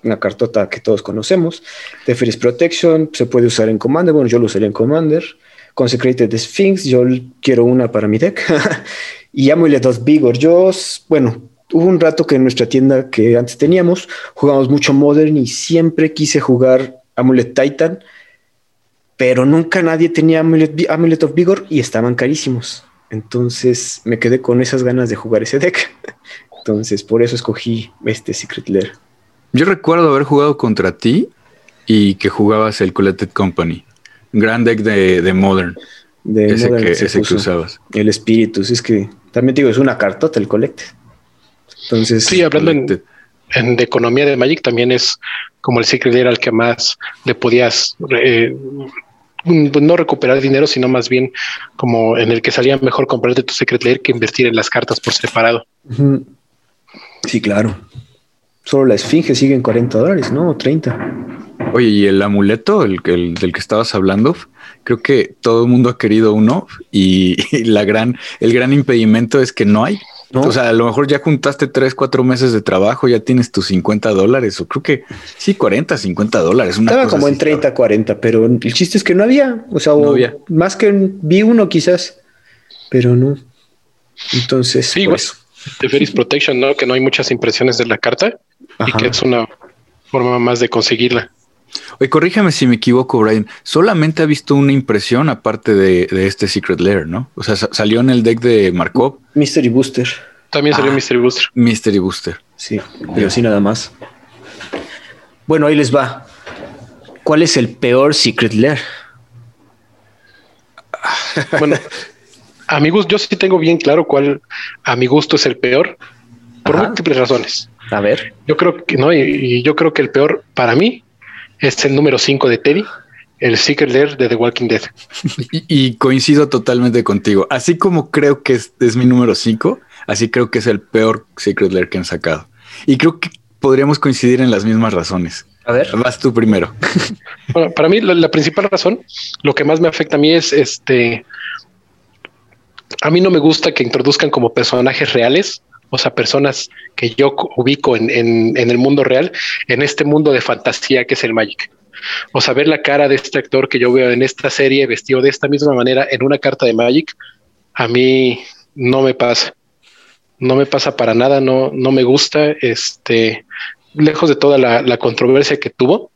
una cartota que todos conocemos. Teferis Protection, se puede usar en Commander. Bueno, yo lo usaría en Commander. Consecrated Sphinx, yo quiero una para mi deck. y Amulet of Vigor. Yo, bueno, hubo un rato que en nuestra tienda que antes teníamos, jugamos mucho Modern y siempre quise jugar Amulet Titan pero nunca nadie tenía Amulet, of Vigor y estaban carísimos. Entonces me quedé con esas ganas de jugar ese deck. Entonces por eso escogí este Secret Lair. Yo recuerdo haber jugado contra ti y que jugabas el Collected Company. Gran deck de, de Modern. De ese Modern que, ese usabas. El Spiritus. Es que también te digo, es una cartota el Collected. Entonces, Sí, hablando en, Collected. en- de economía de Magic, también es como el Secret Lair al que más le podías eh, no recuperar dinero, sino más bien como en el que salía mejor comprarte tu Secret Lair que invertir en las cartas por separado. sí, claro. Solo la Esfinge sigue en 40 dólares, ¿no? O 30. Oye, y el amuleto, el, el del que estabas hablando, creo que todo el mundo ha querido uno y, y la gran, el gran impedimento es que no hay. ¿No? O sea, a lo mejor ya juntaste tres, cuatro meses de trabajo, ya tienes tus 50 dólares, o creo que sí, 40, 50 dólares. Una Estaba cosa como en así 30, 40, pero el chiste es que no había. O sea, No o había. más que vi uno quizás, pero no. Entonces, Sí, por igual. eso. Teferis Protection, ¿no? Que no hay muchas impresiones de la carta y que es una forma más de conseguirla. Oye, corríjame si me equivoco, Brian. Solamente ha visto una impresión aparte de, de este Secret Lair, ¿no? O sea, sa- salió en el deck de Markov, Mystery Booster. También salió Ah. Mystery Booster. Mystery Booster. Sí, pero sí nada más. Bueno, ahí les va. ¿Cuál es el peor Secret Lair? Bueno, a mi gusto, yo sí tengo bien claro cuál a mi gusto es el peor por Ajá. múltiples razones. A ver. Yo creo que no, y, y yo creo que el peor para mí es el número 5 de Teddy, el Secret Lair de The Walking Dead. Y, y coincido totalmente contigo. Así como creo que es, es mi número 5, así creo que es el peor Secret Lair que han sacado. Y creo que podríamos coincidir en las mismas razones. A ver. Vas tú primero. Bueno, para mí la, la principal razón, lo que más me afecta a mí es este. A mí no me gusta que introduzcan como personajes reales, o sea, personas que yo co- ubico en, en- el mundo real, en este mundo de fantasía que es el Magic. O sea, ver la cara de este actor que yo veo en esta serie vestido de esta misma manera en una carta de Magic, a mí no me pasa. No me pasa para nada, no, no me gusta. Este, lejos de toda la, controversia que tuvo,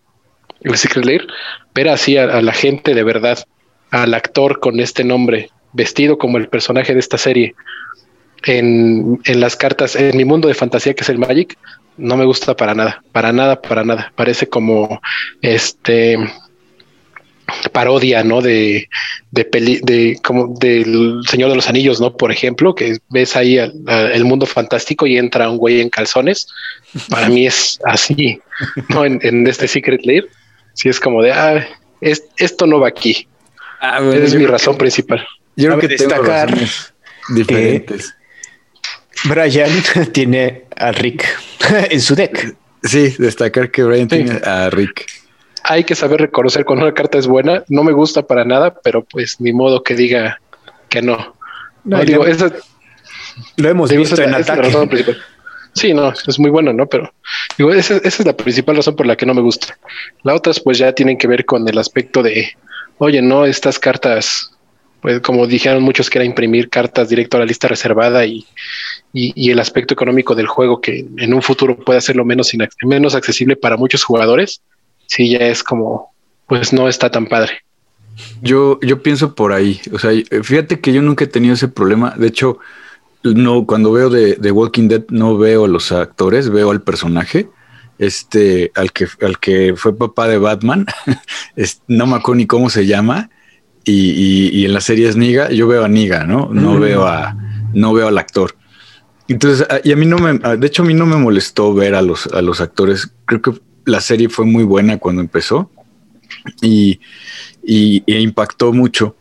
el Secret Lair, ver así a la gente de verdad, al actor con este nombre, vestido como el personaje de esta serie, en, en las cartas, en mi mundo de fantasía que es el Magic, no me gusta para nada, para nada, para nada. Parece como este parodia, ¿no? De, de peli, de como del Señor de los Anillos, ¿no? Por ejemplo, que ves ahí al- a- el mundo fantástico y entra un güey en calzones. Para mí es así, ¿no? En, en este Secret Lair, sí es como de, ah, es- esto no va aquí. Esa es mi razón principal. Yo creo que tengo destacar diferentes. Brian tiene a Rick en su deck. Sí, destacar que Brian Sí. tiene a Rick. Hay que saber reconocer cuando una carta es buena. No me gusta para nada, pero pues ni modo que diga que no. No, No, digo, esa, Lo hemos digo, visto esa en es la ataque. razón principal. Sí, no, es muy bueno, ¿no? Pero digo, esa, esa es la principal razón por la que no me gusta. Las otras pues ya tienen que ver con el aspecto de, oye, no, estas cartas, pues como dijeron muchos que era imprimir cartas directo a la lista reservada y, y, el aspecto económico del juego que en un futuro puede hacerlo menos, menos accesible para muchos jugadores, sí ya es como, pues no está tan padre. Yo, yo pienso por ahí. O sea, fíjate que yo nunca he tenido ese problema. De hecho, no, cuando veo de, de Walking Dead, no veo a los actores, veo al personaje. Este, al que, al que fue papá de Batman, no me acuerdo ni cómo se llama. Y, y- y en la serie es Niga, yo veo a Niga, ¿no? No Mm. veo a, no veo al actor. Entonces, y a mí no me, de hecho, a mí no me molestó ver a los, a los actores. Creo que la serie fue muy buena cuando empezó. y, y, e impactó mucho.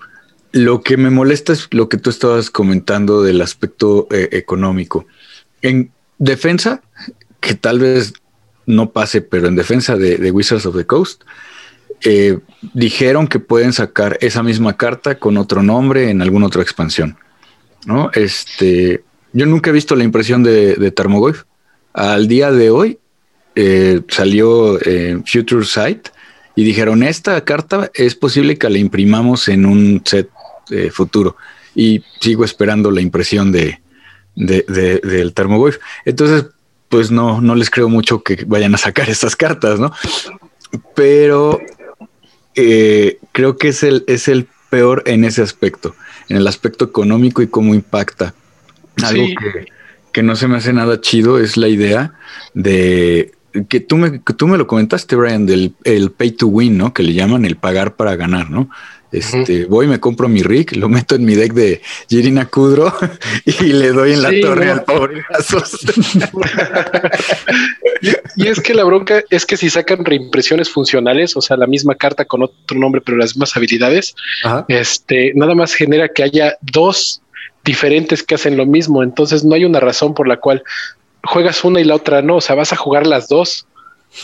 Lo que me molesta es lo que tú estabas comentando del aspecto eh, económico. En defensa, que tal vez no pase, pero en defensa de, Wizards of the Coast, eh, dijeron que pueden sacar esa misma carta con otro nombre en alguna otra expansión. ¿no? Este, yo nunca he visto la impresión de, de Tarmogoyf. Al día de hoy eh, salió Future Sight y dijeron, esta carta es posible que la imprimamos en un set eh, futuro. Y sigo esperando la impresión de, del Thermowave. Entonces, pues no, no les creo mucho que vayan a sacar estas cartas, ¿no? Pero eh, creo que es el, es el peor en ese aspecto, en el aspecto económico y cómo impacta. Algo que, que no se me hace nada chido es la idea de que tú me, tú me lo comentaste, Brian, del el pay to win, ¿no? Que le llaman el pagar para ganar, ¿no? Este, voy, me compro mi rig, lo meto en mi deck de Jirina Kudro y le doy en la torre al pobre y, es que la bronca es que si sacan reimpresiones funcionales, o sea, la misma carta con otro nombre, pero las mismas habilidades, este, nada más genera que haya dos diferentes que hacen lo mismo. Entonces no hay una razón por la cual juegas una y la otra no, o sea, vas a jugar las dos.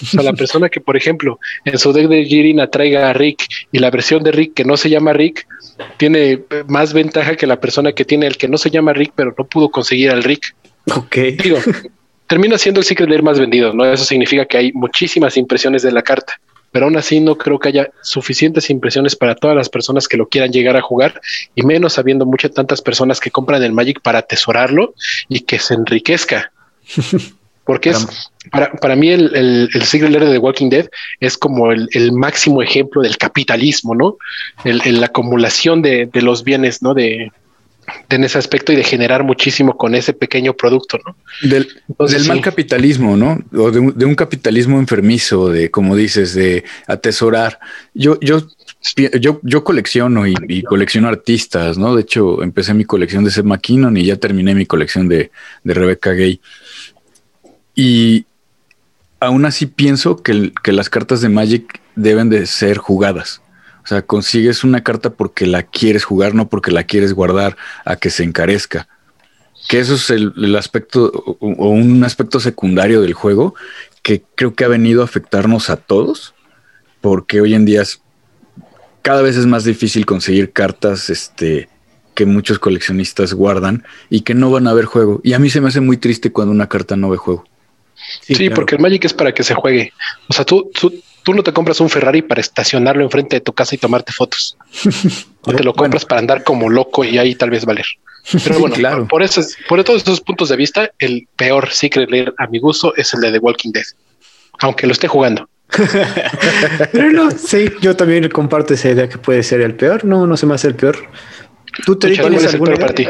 O sea, la persona que, por ejemplo, en su deck de Jirina traiga a Rick y la versión de Rick que no se llama Rick, tiene más ventaja que la persona que tiene el que no se llama Rick, pero no pudo conseguir al Rick. Ok. Digo, termina siendo el Secret Lair más vendido, ¿no? Eso significa que hay muchísimas impresiones de la carta, pero aún así no creo que haya suficientes impresiones para todas las personas que lo quieran llegar a jugar, y menos habiendo muchas tantas personas que compran el Magic para atesorarlo y que se enriquezca. Porque es, para, para mí el, el, el Secret Lair de The Walking Dead es como el, el máximo ejemplo del capitalismo, ¿no? El, la acumulación de, de, los bienes, ¿no? De, de, en ese aspecto y de generar muchísimo con ese pequeño producto, ¿no? Del, Entonces, del mal capitalismo, ¿no? O de, de, un capitalismo enfermizo, de, como dices, de atesorar. Yo, yo, yo, yo colecciono y, y, colecciono artistas, ¿no? De hecho, empecé mi colección de Seth McKinnon y ya terminé mi colección de, de Rebecca Gay. Y aún así pienso que, que, las cartas de Magic deben de ser jugadas. O sea, consigues una carta porque la quieres jugar, no porque la quieres guardar a que se encarezca. Que eso es el, el aspecto o, un aspecto secundario del juego que creo que ha venido a afectarnos a todos, porque hoy en día cada vez es más difícil conseguir cartas este, que muchos coleccionistas guardan y que no van a ver juego. Y a mí se me hace muy triste cuando una carta no ve juego. Sí, sí claro. porque el Magic es para que se juegue. O sea, tú, tú, tú, no te compras un Ferrari para estacionarlo enfrente de tu casa y tomarte fotos. o te lo compras bueno. para andar como loco y ahí tal vez valer. Pero bueno, claro. por, eso, por todos esos puntos de vista, el peor Secret Lair a mi gusto es el de The Walking Dead. Aunque lo esté jugando. Pero no, sí, yo también comparto esa idea que puede ser el peor. No, no se me hace el peor. ¿Tú te tienes alguna para ti?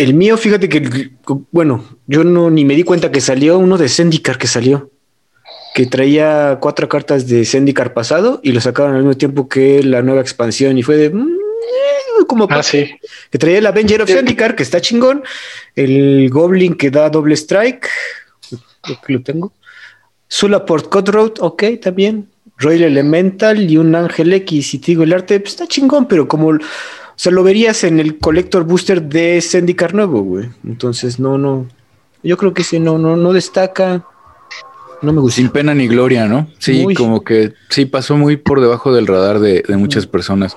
El mío, fíjate que, bueno, yo no ni me di cuenta que salió uno de Zendikar que salió, que traía cuatro cartas de Zendikar pasado y lo sacaron al mismo tiempo que la nueva expansión y fue de mmm, como ah, sí. que traía el Avenger of. Zendikar que está chingón, el Goblin que da doble strike, que lo tengo, Sulaport Cutthroat, ok, también, Royal Elemental y un Ángel X y te digo el arte pues, está chingón, pero como sea, lo verías en el Collector Booster de Zendikar nuevo, güey. Entonces, no, no. Yo creo que sí, no, no, no destaca. No me gusta. Sin pena ni gloria, ¿no? Sí, muy... como que sí pasó muy por debajo del radar de, de muchas personas.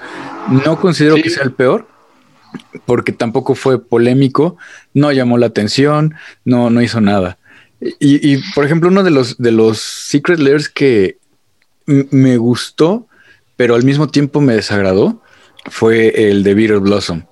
No considero sí. que sea el peor, porque tampoco fue polémico, no llamó la atención, no, no hizo nada. Y, y por ejemplo, uno de los, de los Secret Layers que me gustó, pero al mismo tiempo me desagradó, fue el de Bitter Blossom.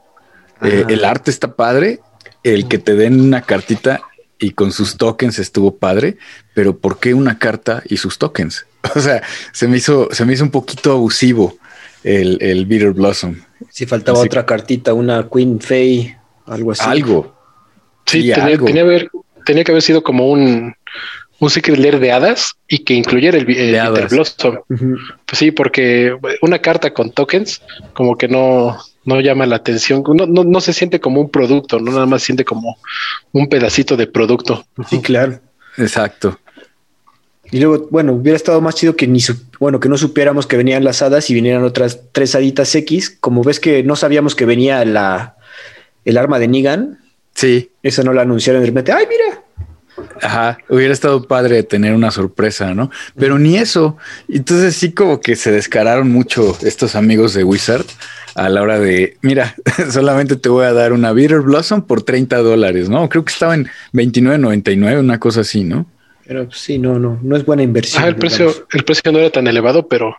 Eh, el arte está padre, el que te den una cartita y con sus tokens estuvo padre, pero ¿por qué una carta y sus tokens? O sea, se me hizo, se me hizo un poquito abusivo el, el Bitter Blossom. Si faltaba así otra cartita, una Queen Fay, algo así. Algo. Sí, sí tenía, algo. Tenía, haber, tenía que haber sido como un, un Secret Lair de hadas y que incluyera el, el Bitter Blossom. Uh -huh. Pues sí, porque una carta con tokens como que no, no llama la atención, no, no, no, se siente como un producto, no nada más siente como un pedacito de producto. Sí, claro. Exacto. Y luego, bueno, hubiera estado más chido que ni bueno, que no supiéramos que venían las hadas y vinieran otras tres haditas X. Como ves que no sabíamos que venía la el arma de Negan. Sí. Eso no la anunciaron de repente. ¡Ay, mira! Ajá, hubiera estado padre tener una sorpresa, ¿no? Pero ni eso. Entonces sí como que se descararon mucho estos amigos de Wizard a la hora de, mira, solamente te voy a dar una Bitter Blossom por 30 dólares, ¿no? Creo que estaba en 29.99, una cosa así, ¿no? Pero sí, no, no, no es buena inversión. Ah, el precio, el precio no era tan elevado, pero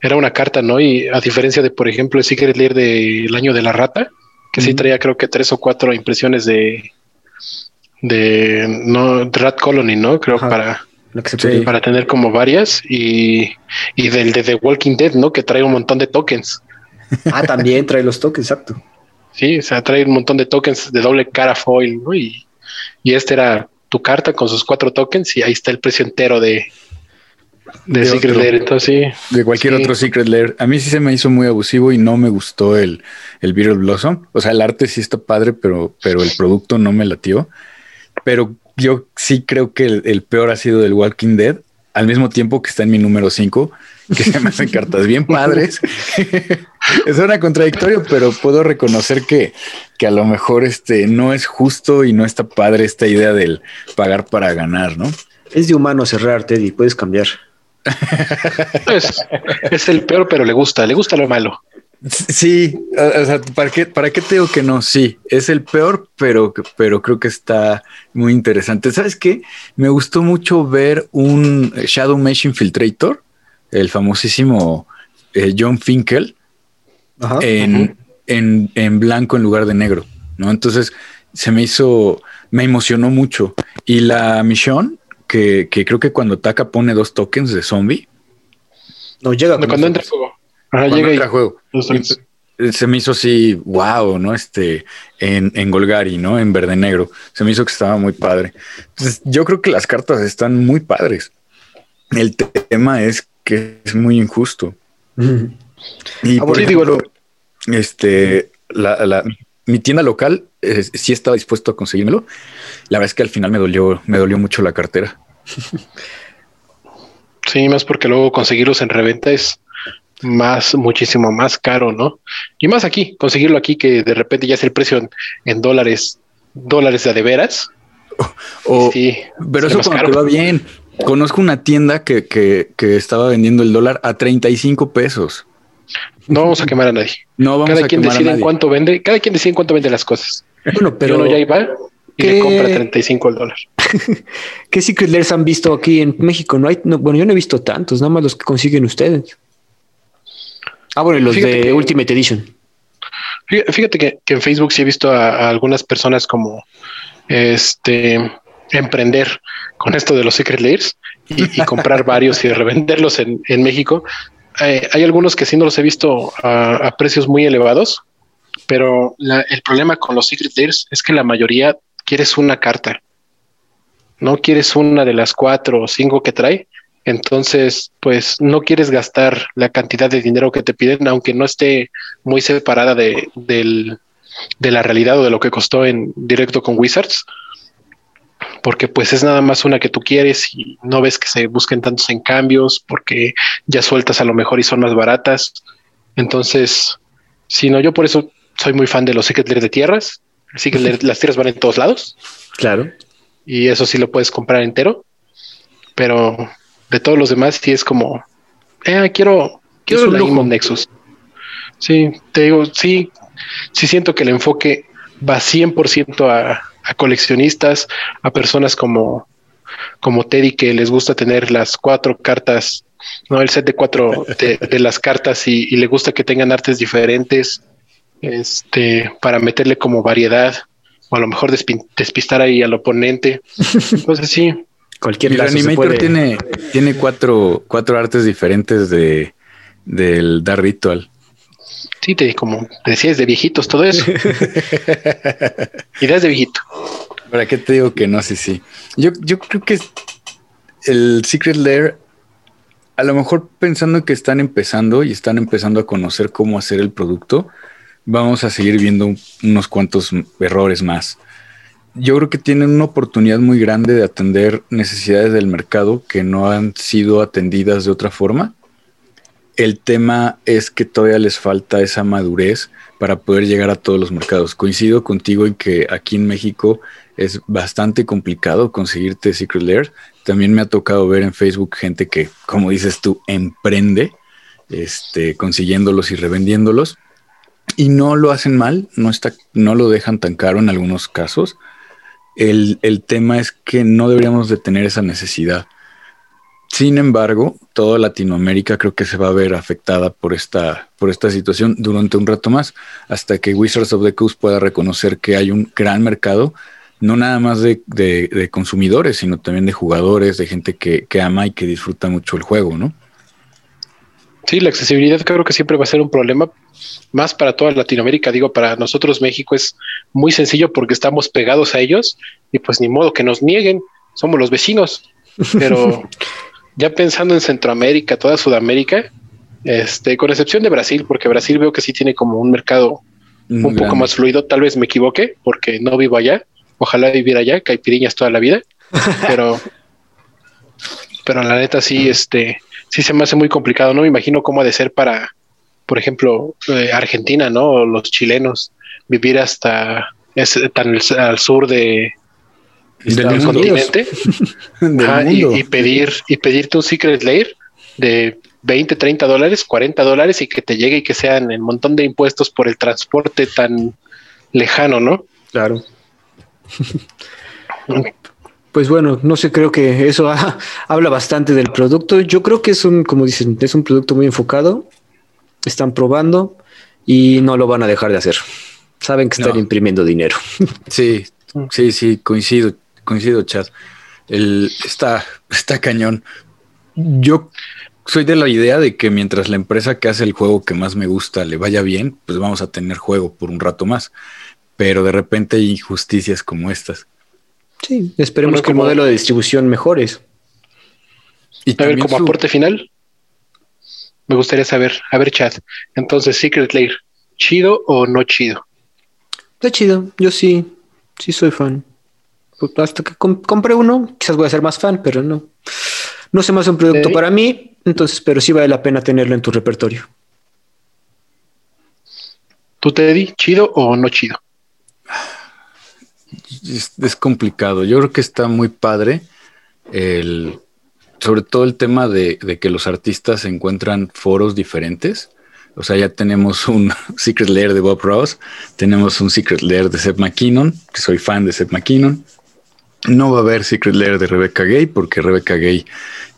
era una carta, ¿no? Y a diferencia de, por ejemplo, el Secret Lair del año de la rata, que sí traía creo que tres o cuatro impresiones de de no Rat Colony, ¿no? Creo para para tener como varias y, y del de The Walking Dead, ¿no? Que trae un montón de tokens. Ah, también trae los tokens, exacto. Sí, o sea, trae un montón de tokens de doble cara foil, ¿no? Y, y este era tu carta con sus cuatro tokens y ahí está el precio entero de, de, Secret Lair, entonces sí. De cualquier otro Secret Lair. A mí sí se me hizo muy abusivo y no me gustó el, el Beetle Blossom. O sea, el arte sí está padre, pero, pero el producto no me latió. Pero yo sí creo que el, peor ha sido del Walking Dead, al mismo tiempo que está en mi número 5, que se me hacen cartas bien padres. es una contradictorio, pero puedo reconocer que, que a lo mejor este no es justo y no está padre esta idea del pagar para ganar, ¿no? Es de humano cerrar, Teddy, puedes cambiar. es, el peor, pero le gusta, le gusta lo malo. Sí, o sea, ¿para qué, ¿para qué te digo que no? Sí, es el peor, pero, pero creo que está muy interesante. ¿Sabes qué? Me gustó mucho ver un Shadow Mesh Infiltrator, el famosísimo eh, John Finkel, en, en, en, blanco en lugar de negro, ¿no? Entonces se me hizo, me emocionó mucho. Y la misión que, creo que cuando ataca pone dos tokens de zombie. No llega cuando entra juego. Llega juego. Se me hizo así, wow, ¿no? Este, en, en Golgari, ¿no? En verde negro. Se me hizo que estaba muy padre. Entonces, yo creo que las cartas están muy padres. El tema es que es muy injusto. Y por ejemplo, este, la, mi tienda local eh, sí estaba dispuesto a conseguírmelo. La verdad es que al final me dolió, me dolió mucho la cartera. Sí, más porque luego conseguirlos en reventa es más, muchísimo más caro, ¿no? Y más aquí, conseguirlo aquí que de repente ya es el precio en, dólares, dólares de, de veras. sí, pero eso cuando va bien. Conozco una tienda que, que, que estaba vendiendo el dólar a 35 pesos. No vamos a quemar a nadie. No vamos cada quien decide en cuánto vende, cada quien decide en cuánto vende las cosas. Bueno, pero uno ya iba y le compra 35 el dólar. ¿Qué Secret han visto aquí en México? No hay, bueno, yo no he visto tantos, nada más los que consiguen ustedes. Ah, bueno, los de Ultimate Edition. Fíjate que, en Facebook sí he visto a, algunas personas como este emprender con esto de los Secret Lairs y, comprar varios y revenderlos en, en México. Eh, hay algunos que sí no los he visto a, precios muy elevados, pero el problema con los Secret Lairs es que la mayoría quieres una carta, no quieres una de las cuatro o cinco que trae, entonces pues no quieres gastar la cantidad de dinero que te piden, aunque no esté muy separada de, de la realidad o de lo que costó en directo con Wizards porque pues es nada más una que tú quieres y no ves que se busquen tantos en cambios porque ya sueltas a lo mejor y son más baratas. Entonces, si no, yo por eso soy muy fan de los Secret de tierras. Así que las tierras van en todos lados. Claro. Y eso sí lo puedes comprar entero. Pero de todos los demás sí es como, eh, quiero, quiero el Nexus. Sí, te digo, sí, sí siento que el enfoque va 100% a, a coleccionistas, a personas como, como Teddy que les gusta tener las cuatro cartas, no el set de cuatro de, las cartas y, le gusta que tengan artes diferentes, este, para meterle como variedad o a lo mejor despistar ahí al oponente. Entonces sí. Cualquier Animator tiene, tiene cuatro, cuatro artes diferentes de del Dark Ritual. Sí, te, como decías, de viejitos, todo eso. Ideas de viejito. ¿Para qué te digo que no? Sí, sí. Yo, yo creo que el Secret Lair, a lo mejor pensando que están empezando y están empezando a conocer cómo hacer el producto, vamos a seguir viendo unos cuantos errores más. Yo creo que tienen una oportunidad muy grande de atender necesidades del mercado que no han sido atendidas de otra forma. El tema es que todavía les falta esa madurez para poder llegar a todos los mercados. Coincido contigo en que aquí en México es bastante complicado conseguirte Secret Lair. También me ha tocado ver en Facebook gente que, como dices tú, emprende este, consiguiéndolos y revendiéndolos. Y no lo hacen mal, no, está, no lo dejan tan caro en algunos casos. El, el tema es que no deberíamos de tener esa necesidad. Sin embargo, toda Latinoamérica creo que se va a ver afectada por esta, por esta situación durante un rato más, hasta que Wizards of the Coast pueda reconocer que hay un gran mercado, no nada más de, de, consumidores, sino también de jugadores, de gente que, que, ama y que disfruta mucho el juego, ¿no? Sí, la accesibilidad creo que siempre va a ser un problema, más para toda Latinoamérica. Digo, para nosotros México es muy sencillo porque estamos pegados a ellos y pues ni modo que nos nieguen, somos los vecinos. Pero ya pensando en Centroamérica, toda Sudamérica, este, con excepción de Brasil, porque Brasil veo que sí tiene como un mercado un poco más fluido, tal vez me equivoque, porque no vivo allá, ojalá viviera allá, caipiriñas toda la vida, pero, pero la neta sí, este, sí se me hace muy complicado, no me imagino cómo ha de ser para, por ejemplo, eh, Argentina, ¿no? O los chilenos, vivir hasta tan al sur de, del continente y, pedir y pedirte un secret layer de 20, 30 dólares, 40 dólares y que te llegue y que sean el montón de impuestos por el transporte tan lejano, ¿no? Claro. Pues bueno, no sé, creo que eso habla bastante del producto. Yo creo que es un, como dicen, es un producto muy enfocado. Están probando y no lo van a dejar de hacer. Saben que están imprimiendo dinero. Sí, sí, sí, coincido coincido, Chad. El, está, está cañón. Yo soy de la idea de que mientras la empresa que hace el juego que más me gusta le vaya bien, pues vamos a tener juego por un rato más. Pero de repente hay injusticias como estas. Sí, esperemos que el modelo de distribución mejore. Y a ver, como aporte final, me gustaría saber, a ver, Chad, entonces Secret Lair, ¿chido o no chido? Está chido, yo sí, sí soy fan. Pues, hasta que compré uno, quizás voy a ser más fan, pero no. No se me hace un producto para mí, entonces, pero sí vale la pena tenerlo en tu repertorio. ¿Tú, Teddy, chido o no chido? Es, complicado. Yo creo que está muy padre el, sobre todo el tema de, de, que los artistas encuentran foros diferentes. O sea, ya tenemos un Secret Lair de Bob Ross, tenemos un Secret Lair de Seth McKinnon, que soy fan de Seth McKinnon, no va a haber Secret Lair de Rebecca Gay porque Rebecca Gay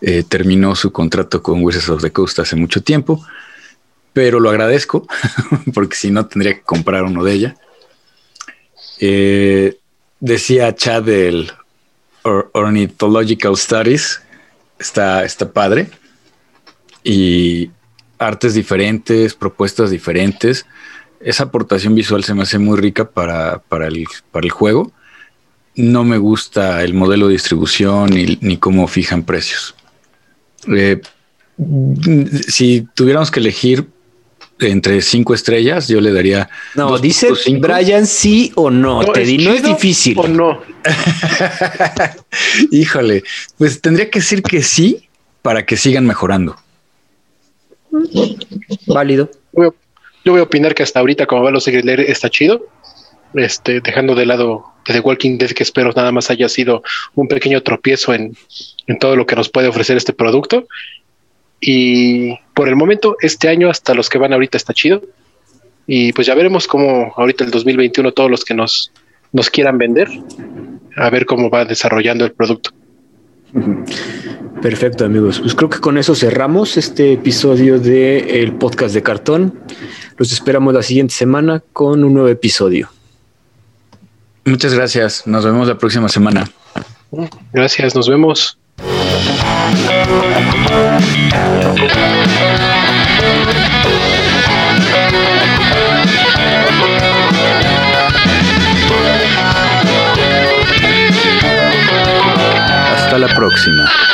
eh, terminó su contrato con Wizards of the Coast hace mucho tiempo, pero lo agradezco porque si no tendría que comprar uno de ella. Eh, decía Chad del Ornithological Studies, está, está padre y artes diferentes, propuestas diferentes. Esa aportación visual se me hace muy rica para, para, el, para el juego no me gusta el modelo de distribución ni, cómo fijan precios. Eh, si tuviéramos que elegir entre cinco estrellas, yo le daría. No, dice Brian sí o no. Te di, no es difícil. O no. Híjole, pues tendría que decir que sí para que sigan mejorando. Válido. Yo voy a opinar que hasta ahorita, como va los leer, está chido. Este, dejando de lado The Walking Dead, que espero nada más haya sido un pequeño tropiezo en, todo lo que nos puede ofrecer este producto. Y por el momento, este año, hasta los que van ahorita, está chido. Y pues ya veremos cómo ahorita el 2021, todos los que nos, nos quieran vender, a ver cómo va desarrollando el producto. Perfecto, amigos. Pues creo que con eso cerramos este episodio del podcast de cartón. Los esperamos la siguiente semana con un nuevo episodio. Muchas gracias. Nos vemos la próxima semana. Gracias, nos vemos. Hasta la próxima.